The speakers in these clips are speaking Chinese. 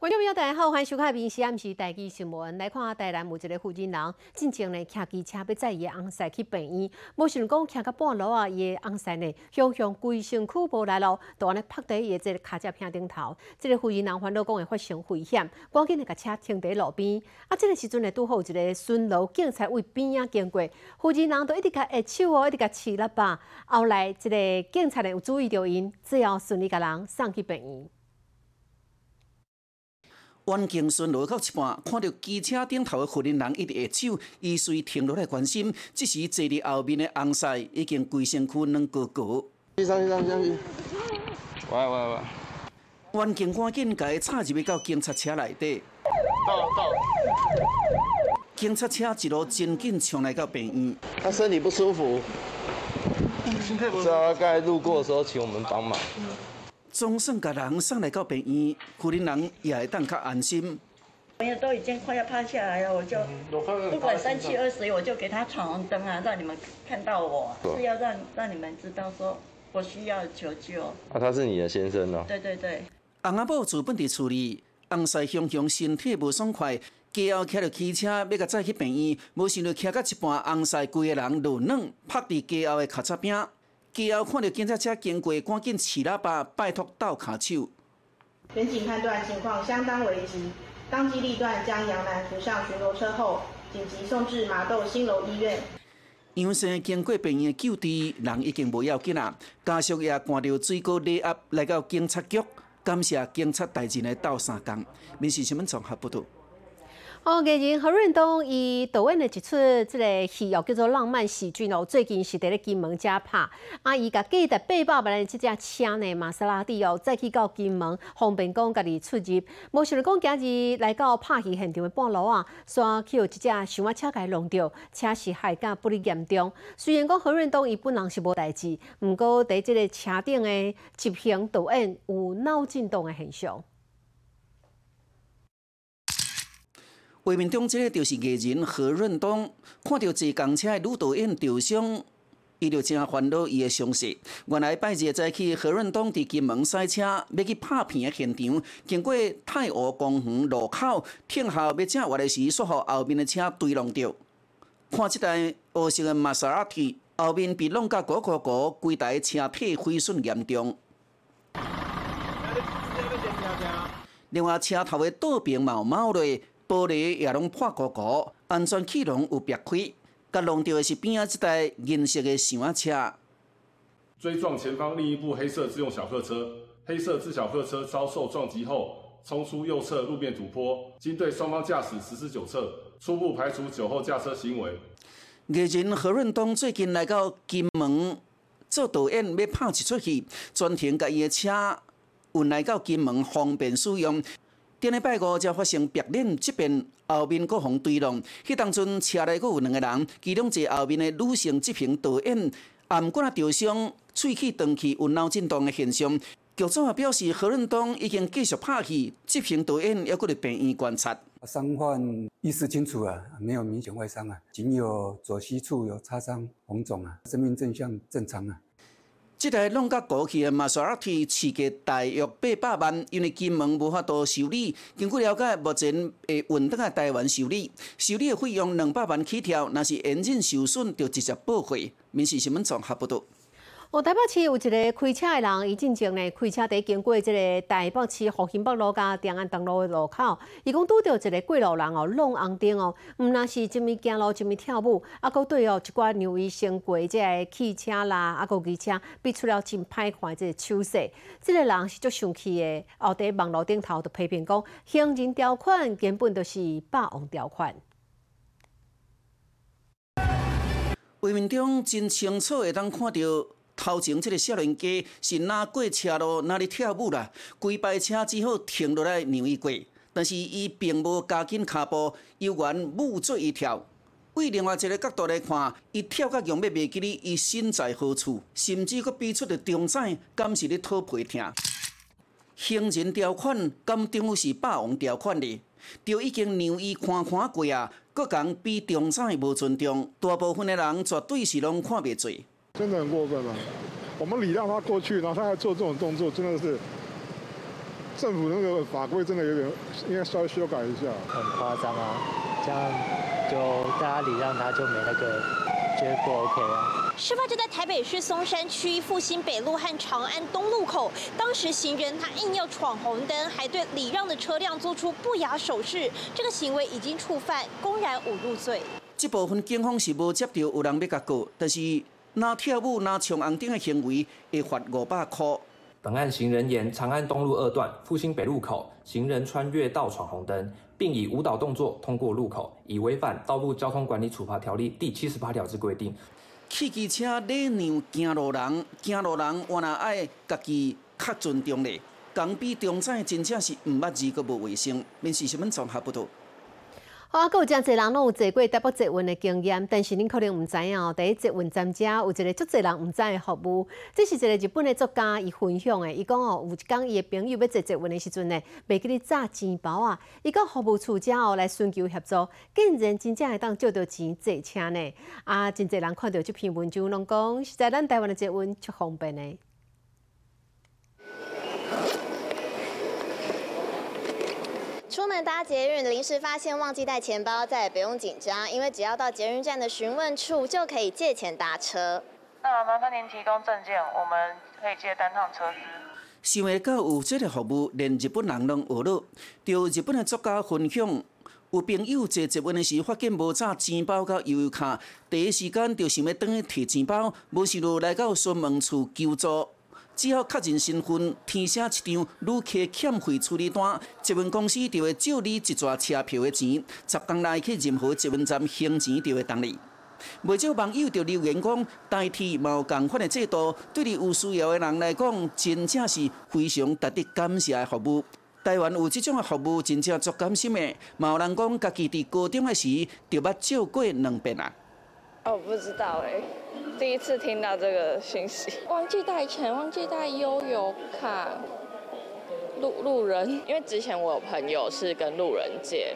观众朋友，大家好，欢迎收看《闽西暗时台记新闻》。来看台南有一个负责人，进前呢骑机车要载伊的翁婿去病院，无想讲骑到半路啊，伊的翁婿呢向向规身躯无力咯，就安尼趴在伊的这个卡车片顶头。这个负责人烦恼讲会发生危险，赶紧来甲车停在路边。啊，这个时阵呢，拄好有一个巡逻警察为边啊经过，负责人都一直甲下手哦，一直甲饲喇叭。后来这个警察呢有注意到因，最后顺利甲人送去病院。远景巡逻到一半，看到机车顶头的负责人一直下手，伊随停落来关心。这时坐伫后面的翁婿已经规身躯软高高。上去上去上去！喂喂喂！远景赶紧甲伊插入去到警察车内底。到到。警察车一路真紧冲来到病院。他身体不舒服，知道他刚才路过的时候请我们帮忙。总算甲人送来到病院，负责人也会当较安心。朋友都已经快要趴下来了，我就不管三七二十一，我就给他闯红灯啊，让你们看到我，是要让让你们知道说我需要求救。啊，他是你的先生哦。对对对。翁阿婆自本伫处理，翁婿雄雄身体无爽快，加后骑着汽车要甲载去病院，无想到骑到一半，翁婿规个人落软，趴伫家后的卡车边。之后看到警察车经过，赶紧起喇叭拜托倒卡手。民警判断情况相当危急，当机立断将杨楠扶上巡逻车后，紧急送至麻豆新楼医院。杨生经过病院救治，人已经无要紧啦。家属也赶到最高礼压来到警察局，感谢警察大人的斗三工。民事新闻综合报道。哦，艺人何润东伊导演的一出这个戏哦，叫做《浪漫喜剧》哦，最近是伫咧金门遮拍。啊，伊甲记得八百万的这架车呢，玛莎拉蒂哦，再去到金门，方便讲家己出入。无想到讲今日来到拍戏现场的半路啊，煞去有一架想要车甲伊弄着，车是害甲不哩严重。虽然讲何润东伊本人是无代志，毋过伫这个车顶的执行导演有脑震荡的现象。画面中，这个就是艺人何润东，看到坐公车的女导演赵湘，伊就真烦恼伊的伤势。原来拜日早起，何润东伫金门赛车要去拍片的现场，经过太湖公园路口停下要正活的时，煞互后面的车追弄着。看这台黑色的玛莎拉蒂，后面被弄甲咕咕咕，规台车体毁损严重。另外，车头的倒边毛毛落。玻璃也拢破鼓鼓，安全气囊有裂开，甲弄到的是边仔一台银色的厢车。追撞前方另一部黑色自用小客车，黑色自小客车遭受撞击后，冲出右侧路面土坡，经对双方驾驶实施酒测，初步排除酒后驾车行为。艺人何润东最近来到金门做导演，要拍一出戏，专程甲伊的车运来到金门，方便使用。顶礼拜五才发生白脸，这边后面各方追弄，迄当阵车内阁有两个人，其中一个后面的女性执行导演，按管啊受伤，喙齿断去，有脑震荡的现象。局长也表示，何润东已经继续拍戏，执行导演要搁伫病院观察。伤患意识清楚啊，没有明显外伤啊，仅有左膝处有擦伤、红肿啊，生命正向正常啊。即台弄甲过去诶玛莎拉蒂市价大约八百万，因为金门无法度修理。根据了解，目前会运到啊台湾修理，修理的费用两百万起跳，若是严重受损，就直接报废。民事新闻综合报道。哦，台北市有一个开车的人，伊进前呢开车伫经过即个台北市复兴北路甲长安东路的路口，伊讲拄到一个过路人哦，弄红灯哦，毋那是一面行路一面跳舞，啊，佮对哦一寡让伊先过即个汽车啦，啊，佮机车，比出了真歹看即个手势。即个人是足生气的，后伫网络顶头就批评讲，行人条款根本就是霸王条款。画面中真清楚会当看到。头前这个少年家是哪过车路哪里跳舞啦？规排车只好停落来让伊过，但是伊并无加紧脚步，悠然舞做一跳。为另外一个角度来看，伊跳甲用要袂记哩，伊身在何处？甚至佫比出着中彩，敢是咧讨皮听？行人条款敢政府是霸王条款哩？就已经让伊看看过啊，佫讲比中彩无尊重，大部分的人绝对是拢看袂做。真的很过分了，我们礼让他过去，然后他还做这种动作，真的是政府那个法规真的有点应该稍微修改一下。很夸张啊，这样就大家礼让他就没那个，觉得不 OK 啊。事发就在台北市松山区复兴北路和长安东路口，当时行人他硬要闯红灯，还对礼让的车辆做出不雅手势，这个行为已经触犯公然侮辱罪。这部分警方是无接到有人要甲告，但是拿跳舞、拿抢红灯的行为会罚五百块。本案行人沿长安东路二段复兴北路口，行人穿越道闯红灯，并以舞蹈动作通过路口，已违反《道路交通管理处罚条例》第七十八条之规定。汽机车礼让行路人，行路人原来爱家己较尊重咧，港比中早真正是毋捌字，阁无卫生。面试新闻综合报道。好啊，阁有真侪人拢有坐过台北捷运的经验，但是恁可能毋知影哦。第一捷运站遮有一个足侪人毋知的服务，这是一个日本的作家伊分享的。伊讲哦，有一工伊的朋友要坐捷运的时阵呢，袂记咧炸钱包啊。伊到服务处遮哦来寻求协助，竟然真正会当借到钱坐车呢。啊，真侪人看到这篇文章，拢讲实在咱台湾的捷运足方便的。出门搭捷运，临时发现忘记带钱包，再也不用紧张，因为只要到捷运站的询问处就可以借钱搭车。那麻烦您提供证件，我们可以借单趟车资。想会到有这个服务，连日本人拢学了。就日本的作家分享，有朋友坐捷运的时发现无带钱包甲悠游卡，第一时间就想要转去摕钱包，无想到来到询问处求助。只要确认身份，填写一张旅客欠费处理单，捷运公司就会借你一撮车票的钱，十天内去任何捷运站还钱就会当你。不少网友就留言讲，代替有共款的制度，对你有需要的人来讲，真正是非常值得感谢的服务。台湾有这种的服务，真正足感心的。有人讲，家己伫高中的时，就捌借过两遍啊。哦，不知道哎，第一次听到这个信息。忘记带钱，忘记带悠游卡，路路人。因为之前我有朋友是跟路人借，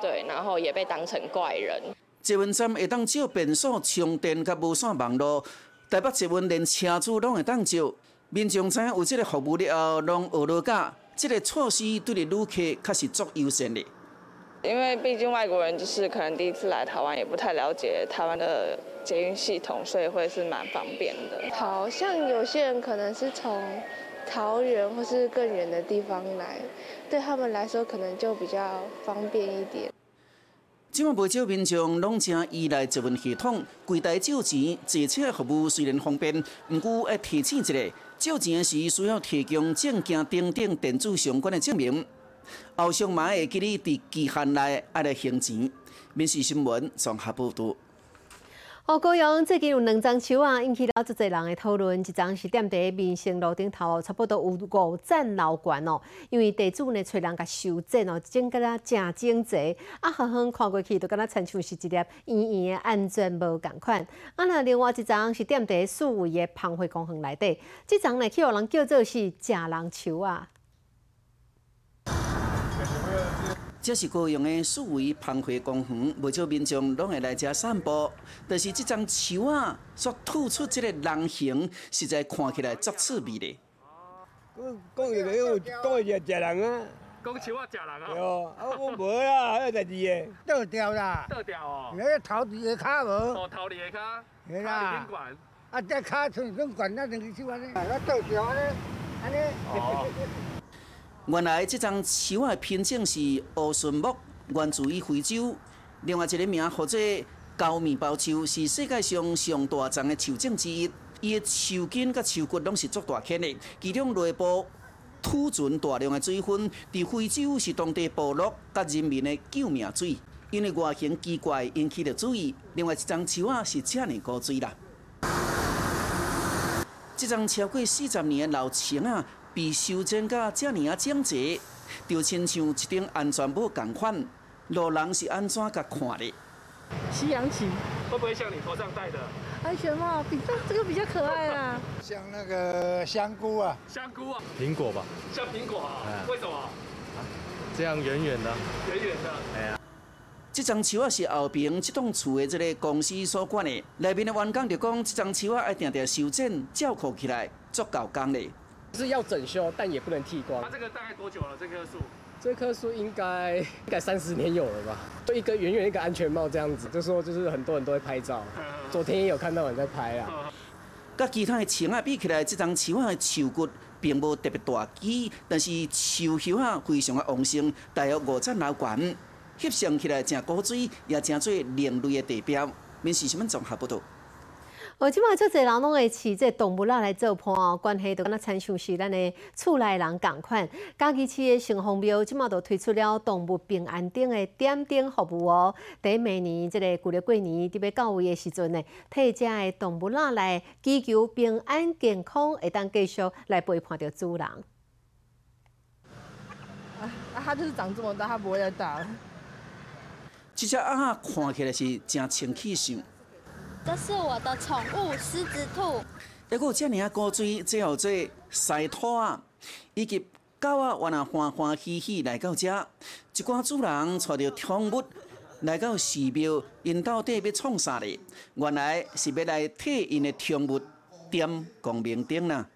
对，然后也被当成怪人。捷运站会当借便所、充电甲无线网络，台北捷运连车主拢会当借。民众知影有这个服务了后，拢学了教，这个措施对旅客确实足优先的。因为毕竟外国人就是可能第一次来台湾，也不太了解台湾的捷运系统，所以会是蛮方便的。好像有些人可能是从桃园或是更远的地方来，对他们来说可能就比较方便一点。即马不少民众拢正依赖捷运系统，柜台借钱坐车服务虽然方便，不过要提醒一下，借钱时需要提供证件等等电子相关的证明。后上嘛会记你伫期限内爱来还钱。民事新闻综合报道。哦，高阳最近有两张树啊，引起了足侪人的讨论。一张是踮伫民生路顶头，差不多有五层楼悬哦。因为地主呢，找人甲修整哦，整个啦正整齐，啊，远远看过去，就敢若亲像是一粒圆圆的安全无共款。啊，那另外一张是踮伫四维的澎湖公园内底，这张呢，去互人叫做是假人树啊。这是高雄的四维澎湖公园，不少民众拢会来遮散步。但是这张树啊，所突出这个人形，实在看起来足刺鼻的。讲讲一个，讲一个食人啊。讲树啊，食人啊。哟，啊我无啦，还有第二个。倒掉啦。倒掉哦。那个头伫个骹无。哦，头伫个骹。系啦。啊，这骹像像管那两只手安尼，啊倒掉安尼，安尼。哦。原来这张树的品种是乌顺木，源自于非洲。另外一个名或者高面包树，是世界上上大丛的树种之一。伊的树根甲树骨拢是足大颗的，其中内部储存大量的水分。伫非洲是当地部落甲人民的救命水，因为外形奇怪引起了注意。另外一张树啊是遮尔高水啦。这张超过四十年的老树啊。被修剪到遮尔啊整齐，就亲像一顶安全帽共款。路人是安怎甲看的？西洋旗会不会像你头上戴的安全帽？比这这个比较可爱啊。像那个香菇啊。香菇啊。苹果吧。像苹果啊？为什么？这样远远的。远远的。哎呀。这张树啊是后边这栋厝的这个公司所管的，内面的员工就讲，这张树啊要定定修剪、照顾起来，足够工的。是要整修，但也不能剃光。它这个大概多久了？这棵树？这棵树应该应该三十年有了吧？就一个圆圆一个安全帽这样子，就说就是很多人都会拍照。昨天也有看到人在拍啊。甲其他的树啊比起来，这张树啊的树骨并无特别大枝，但是树叶啊非常的旺盛，大约五十老悬，翕相起来真古锥，也真做另类的地标。面试什么综合报道？哦，即马足侪人拢会饲这动物啦来做伴哦，关系就敢若亲像是咱的厝内人共款。家己市的城隍庙即马就推出了动物平安灯的点灯服务哦。第明年即个旧历过年伫要到位的时阵呢，替遮的动物仔来祈求平安健康，会当继续来陪伴着主人。啊，它就是长这么大，它不会再大了。这只鸭看起来是真清气秀。这是我的宠物狮子兔。还有这尔啊古锥，最后做晒兔啊，以及狗啊，原来欢欢喜喜来到遮，一寡主人带着宠物来到寺庙，因到底要创啥呢？原来是要来替因的宠物点光明灯啦。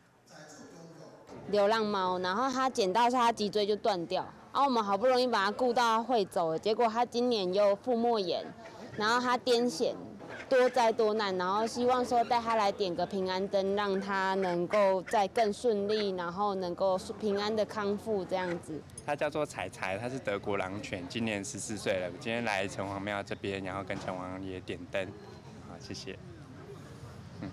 流浪猫，然后它捡到它脊椎就断掉，然后我们好不容易把它顾到会走了，结果它今年又腹膜炎，然后它癫痫。多灾多难，然后希望说带他来点个平安灯，让他能够再更顺利，然后能够平安的康复这样子。他叫做彩彩，他是德国狼犬，今年十四岁了。今天来城隍庙这边，然后跟城隍爷点灯。好，谢谢。嗯。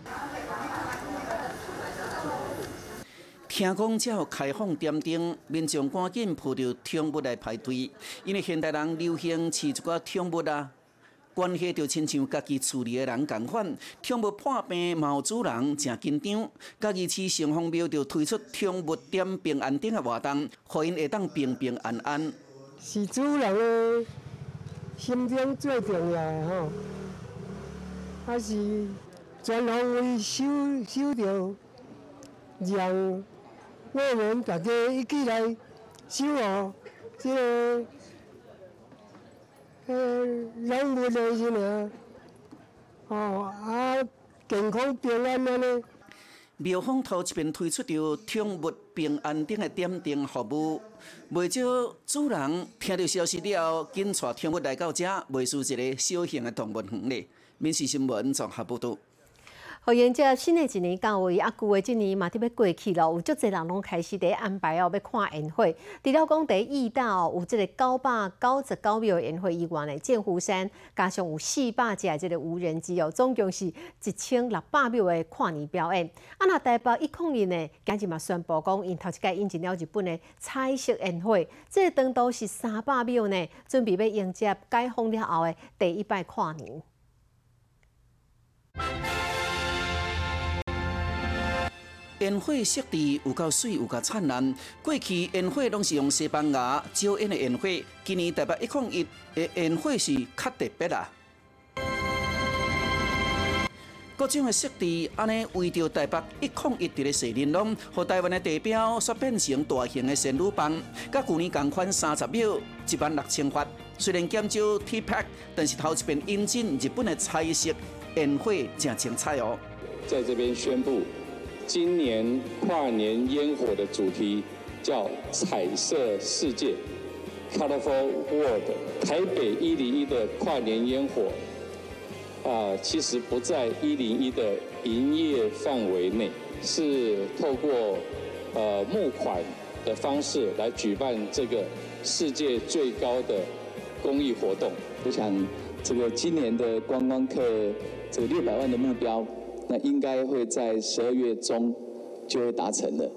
听讲只要开放点灯，民众赶紧抱着宠物来排队，因为现代人流行饲一寡宠物啊。关系就亲像家己厝里的人共款，宠物破病毛主人正紧张。家己市城隍庙就推出宠物点平安顶的活动，互因会当平平安安。是主人的心中最重要吼，还是全方位守守着，让我们大家一起来守护这个。呃，养物的是呢，哦啊，健康平安安尼。庙方头一边推出着宠物平安顶的点灯服务，袂少主人听到消息了，紧带宠物来到这，卖出一个小型的动物园咧。民事新闻综合报道。好，迎接新的一年到位，啊，旧的一年嘛，伫要过去咯，有足侪人拢开始伫安排哦，要看烟火。除了讲第一道有即个九百九十九秒烟火以外呢，剑湖山加上有四百只即个无人机哦，总共是一千六百秒的跨年表演。啊，那台北一控年呢，今日嘛宣布讲，因头一届引进了日本的彩色烟火，这长度是三百秒呢，准备要迎接解封了后的第一摆跨年。烟火设置有够水，有够灿烂。过去烟火拢是用西班牙招烟的烟火，今年台北一控一的烟火是较特别啦。各种的设置，安尼为着台北一控一的设林拢，和台湾的地标煞变成大型的仙女棒，甲旧年同款三十秒一万六千发。虽然减少 T pack，但是头一遍引进日本的彩色烟火正精彩哦。在这边宣布。今年跨年烟火的主题叫“彩色世界 ”（Colorful World）。台北一零一的跨年烟火啊，其实不在一零一的营业范围内，是透过呃募款的方式来举办这个世界最高的公益活动。我想，这个今年的观光客这个六百万的目标。那应该会在十二月中就会达成的。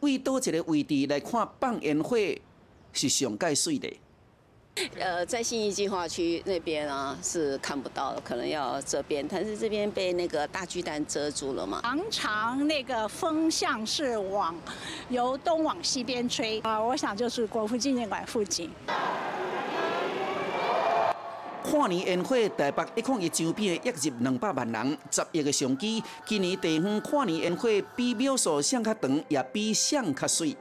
为多一个位置来看放烟火是上盖水的。呃，在信义计划区那边啊是看不到，可能要这边，但是这边被那个大巨蛋遮住了嘛。常常那个风向是往由东往西边吹啊，我想就是国父纪念馆附近。跨年烟火，台北一空一周边的约入两百万人，十亿个相机。今年地方跨年烟火比秒数上较长，也比上较水。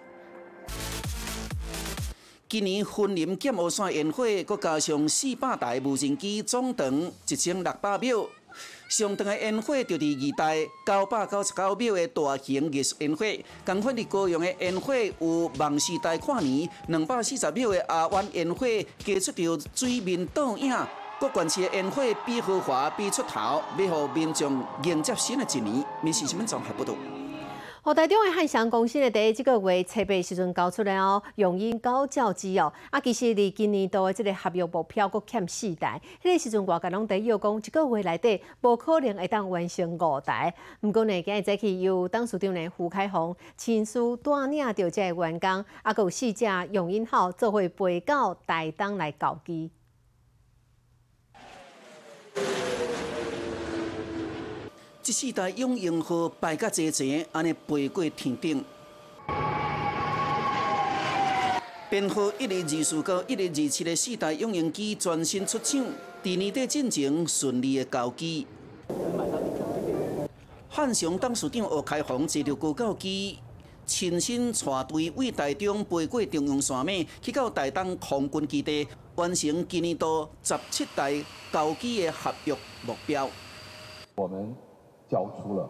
今年森林剑湖山烟火，佮加上四百台无人机，总长一千六百秒，上等的烟火就伫二代九百九十九秒的大型艺术烟火，同款伫高雄的烟火有梦时代跨年两百四十秒的阿湾烟火，加出着水面倒影。各县市的烟火比豪华比出头，要互民众迎接新的一年。面试新闻综合报道。河台中的汉翔公司的第一这个月设备时阵交出来哦，用因高教机哦。啊，其实离今年度的这个合约目标阁欠四台，迄个时阵外界拢在要讲一个月内底无可能会当完成五台。毋过呢，今日早起由董事长呢胡开宏亲自带领着这个员工，啊，阁有四只用因号做伙飞到台东来交机。这四台永用号排甲齐齐，安尼飞过天顶。编号一二二四到一二二七的四台永用机全新出厂，第二代进程顺利的交机。汉翔董事长吴开宏坐着高教机，亲身带队为台中飞过中央线尾，去到台东空军基地，完成今年度十七台交机的合约目标。我们。交出了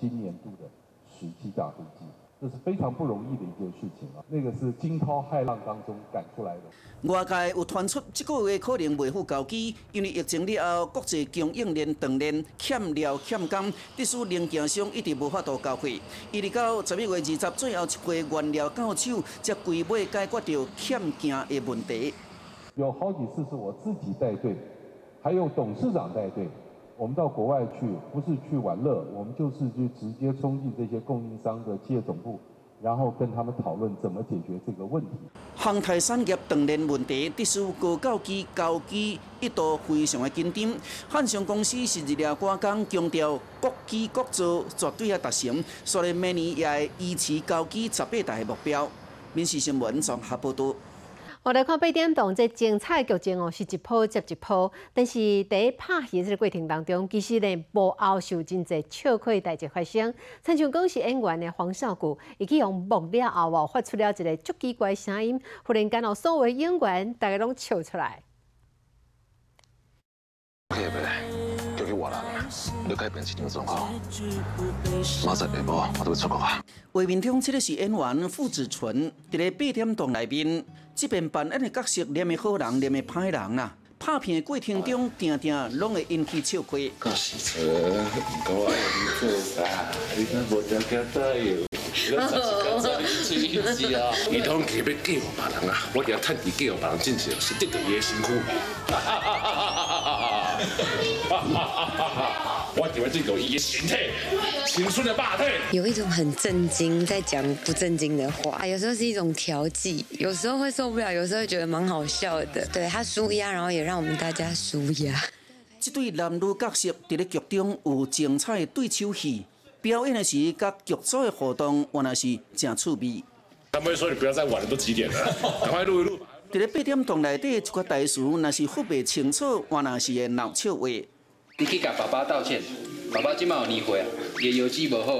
今年度的十七架飞机，这是非常不容易的一件事情啊！那个是惊涛骇浪当中赶出来的。外界有传出这个月可能未赴交机，因为疫情了后，国际供应链断链，欠料欠工，致使零件商一直无法度交货。一直到十一月二十最后一批原料到手，才规尾解决掉欠件的问题。有好几次是我自己带队，还有董事长带队。我们到国外去，不是去玩乐，我们就是去直接冲进这些供应商的企业总部，然后跟他们讨论怎么解决这个问题。航太产业断链问题，特殊高教机交机一度非常的紧张。汉翔公司是日夜赶工，强调国机国造绝对要达成，所以明年也会依持交机十八台的目标。民事新闻综合报道。我来看八点档，这精彩剧情哦，是一波接一波。但是第一拍戏这个过程当中，其实呢，幕后受真侪笑亏代志发生。陈像讲是演员的黄少谷，伊去用木料后哦，发出了一个足奇怪声音，忽然间哦，所有演员大家拢笑出来。你改变这种状况，马上下晡我都会出国啊。画面中，这个是演员傅子纯，伫个八点档内面。即边扮演的角色，念的好人，念的歹人啊。拍片的过程中，定定拢会引起笑话。搞死错，唔够爱你做啊！你看无条件答应，你看十几你吹一支啊！你当特别嫁予别人啊！我哋趁伊嫁予别人进去，是得到伊的辛苦。这个伊的身体，青春的霸体。有一种很震惊，在讲不正经的话，有时候是一种调剂，有时候会受不了，有时候会觉得蛮好笑的。对他舒压，然后也让我们大家舒压。这对男女角色在咧剧中有精彩的对手戏，表演的时甲剧组的互动，原来是真趣味。他们会说你不要再玩了，都几点了？赶快录一录。在咧八点档内底一个台词，若是复袂清楚，原来是个闹笑话。你去甲爸爸道歉，爸爸今晚有年会啊，也邮寄无好，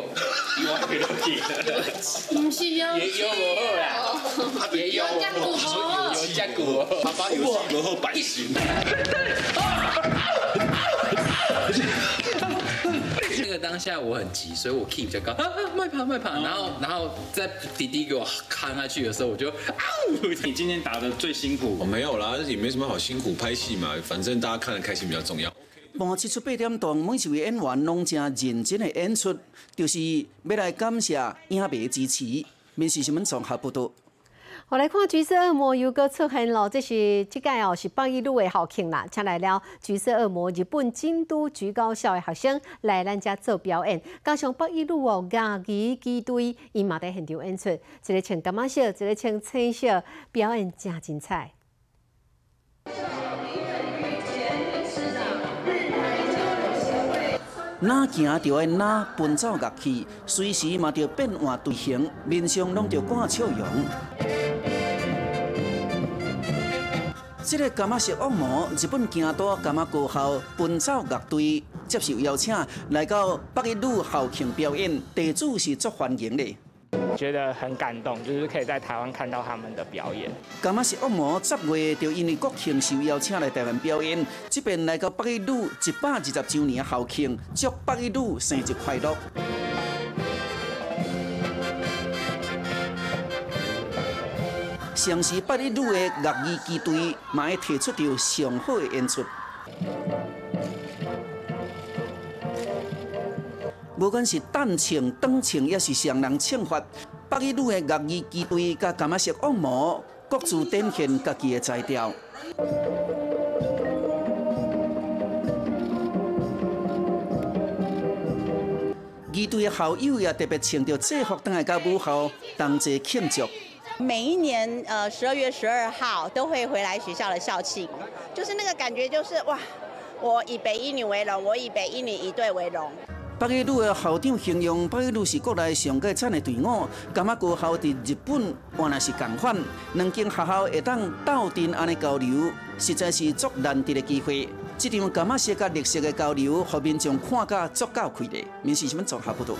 伊我袂落去。唔是啊，也邮无好啦，也邮无好，邮加古，爸爸邮寄无好，白行。那个当下我很急，所以我 key 比较高，啊啊，慢跑慢跑，然后然后在弟弟给我看下去的时候，我就，你今天打的最辛苦？我没有啦，也没什么好辛苦，拍戏嘛，反正大家看的开心比较重要。播这出八点档，每一位演员拢正认真的演出，就是要来感谢影迷支持。面试新闻综合报道。我来看《橘色恶魔》又搁出现咯，这是即届哦是北一路的校庆啦，请来了《橘色恶魔》日本京都橘高校的学生来咱家做表演，加上北一路哦牙医机队，伊嘛在现场演出，一个穿干嘛色，一个穿青色，表演真精彩。哪行就要哪奔走乐器，随时嘛着变换队形，面上拢着挂笑容。这个感觉是恶魔，日本京都感觉高校奔走乐队接受邀请，来到北一女校庆表演，地主是足欢迎的。觉得很感动，就是可以在台湾看到他们的表演。甘仔是恶魔十月就因为国庆受邀请来台湾表演，这边来到北一女一百二十周年校庆，祝北一女生日快乐。上时北一女的乐艺机队，嘛会提出着上好的演出。无管是单庆、短庆，也是上人庆法，北一女的乐艺机队甲甘仔是恶魔，各自展现家己的才调。二队的校友也特别穿着制服，等来到母校同齐庆祝。每一年呃十二月十二号都会回来学校的校庆，就是那个感觉，就是哇，我以北一女为荣，我以北一女一队为荣。北一女的校长形容北一女是国内上过惨的队伍，感觉高校伫日本原来是共款，两间学校会当斗阵安尼交流，实在是足难得的机会。这场感觉是甲历史的交流，互民众看甲足够开的。民视新闻综合报道。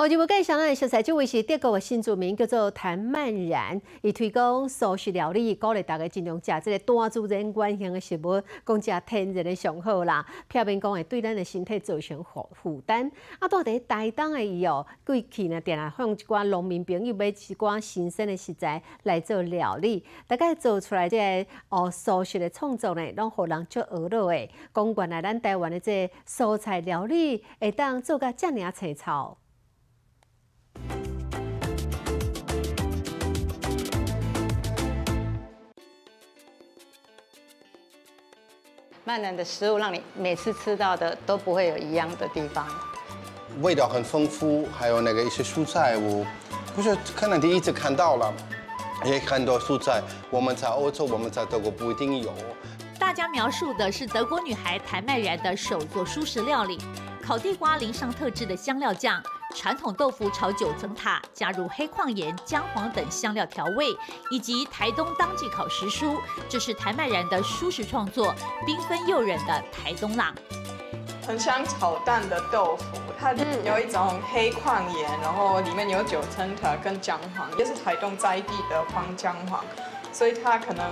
好，节目介绍咱的小菜，这位是德国的新住民，叫做谭曼然，伊推广素食料理，鼓励大家尽量食即个单自然原型的食物，讲食天然的上好啦。片面讲会对咱的身体造成负负担。啊，到底台东的伊哦，过去呢，定来向一寡农民朋友买一寡新鲜的食材来做料理，大概做出来即个哦素食的创作呢，拢互人足娱乐的。讲原来咱台湾的这蔬菜料理会当做甲遮尔啊青草。曼南的食物让你每次吃到的都不会有一样的地方，味道很丰富，还有那个一些蔬菜，我不是可能第一次看到了，也很多蔬菜我们在欧洲、我们在德国不一定有。大家描述的是德国女孩谭麦然的手作蔬食料理，烤地瓜淋上特制的香料酱。传统豆腐炒九层塔，加入黑矿盐、姜黄等香料调味，以及台东当季烤时蔬，这是谭麦然的舒适创作，缤纷诱人的台东浪。很像炒蛋的豆腐，它有一种黑矿盐，然后里面有九层塔跟姜黄，也是台东在地的黄姜黄。所以它可能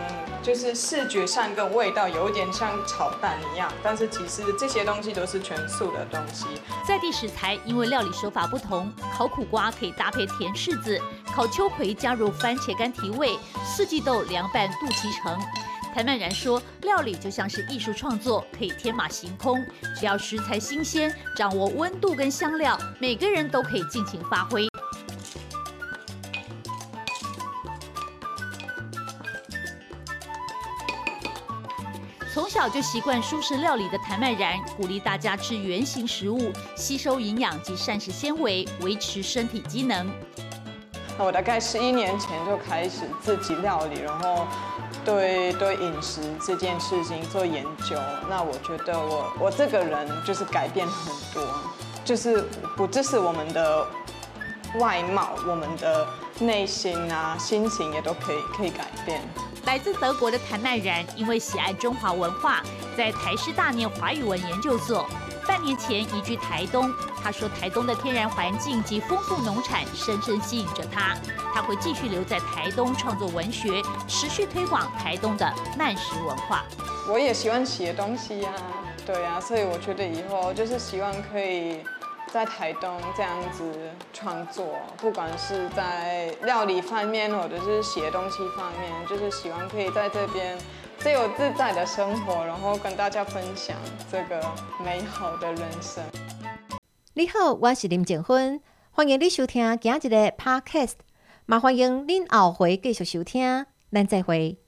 就是视觉上跟味道有点像炒蛋一样，但是其实这些东西都是全素的东西。在地食材因为料理手法不同，烤苦瓜可以搭配甜柿子，烤秋葵加入番茄干提味，四季豆凉拌肚脐橙。谭曼然说，料理就像是艺术创作，可以天马行空，只要食材新鲜，掌握温度跟香料，每个人都可以尽情发挥。早就习惯舒适料理的谭麦然，鼓励大家吃原形食物，吸收营养及膳食纤维，维持身体机能。那我大概十一年前就开始自己料理，然后对对饮食这件事情做研究。那我觉得我我这个人就是改变很多，就是不只是我们的外貌，我们的内心啊、心情也都可以可以改变。来自德国的谭曼然，因为喜爱中华文化，在台师大念华语文研究所。半年前移居台东，他说台东的天然环境及丰富农产深深吸引着他。他会继续留在台东创作文学，持续推广台东的慢食文化。我也喜欢写东西呀，对呀，所以我觉得以后就是希望可以。在台东这样子创作，不管是在料理方面，或者是写东西方面，就是希望可以在这边自由自在的生活，然后跟大家分享这个美好的人生。你好，我是林静芬，欢迎你收听今日的 Podcast，麻欢迎您后回继续收听，咱再会。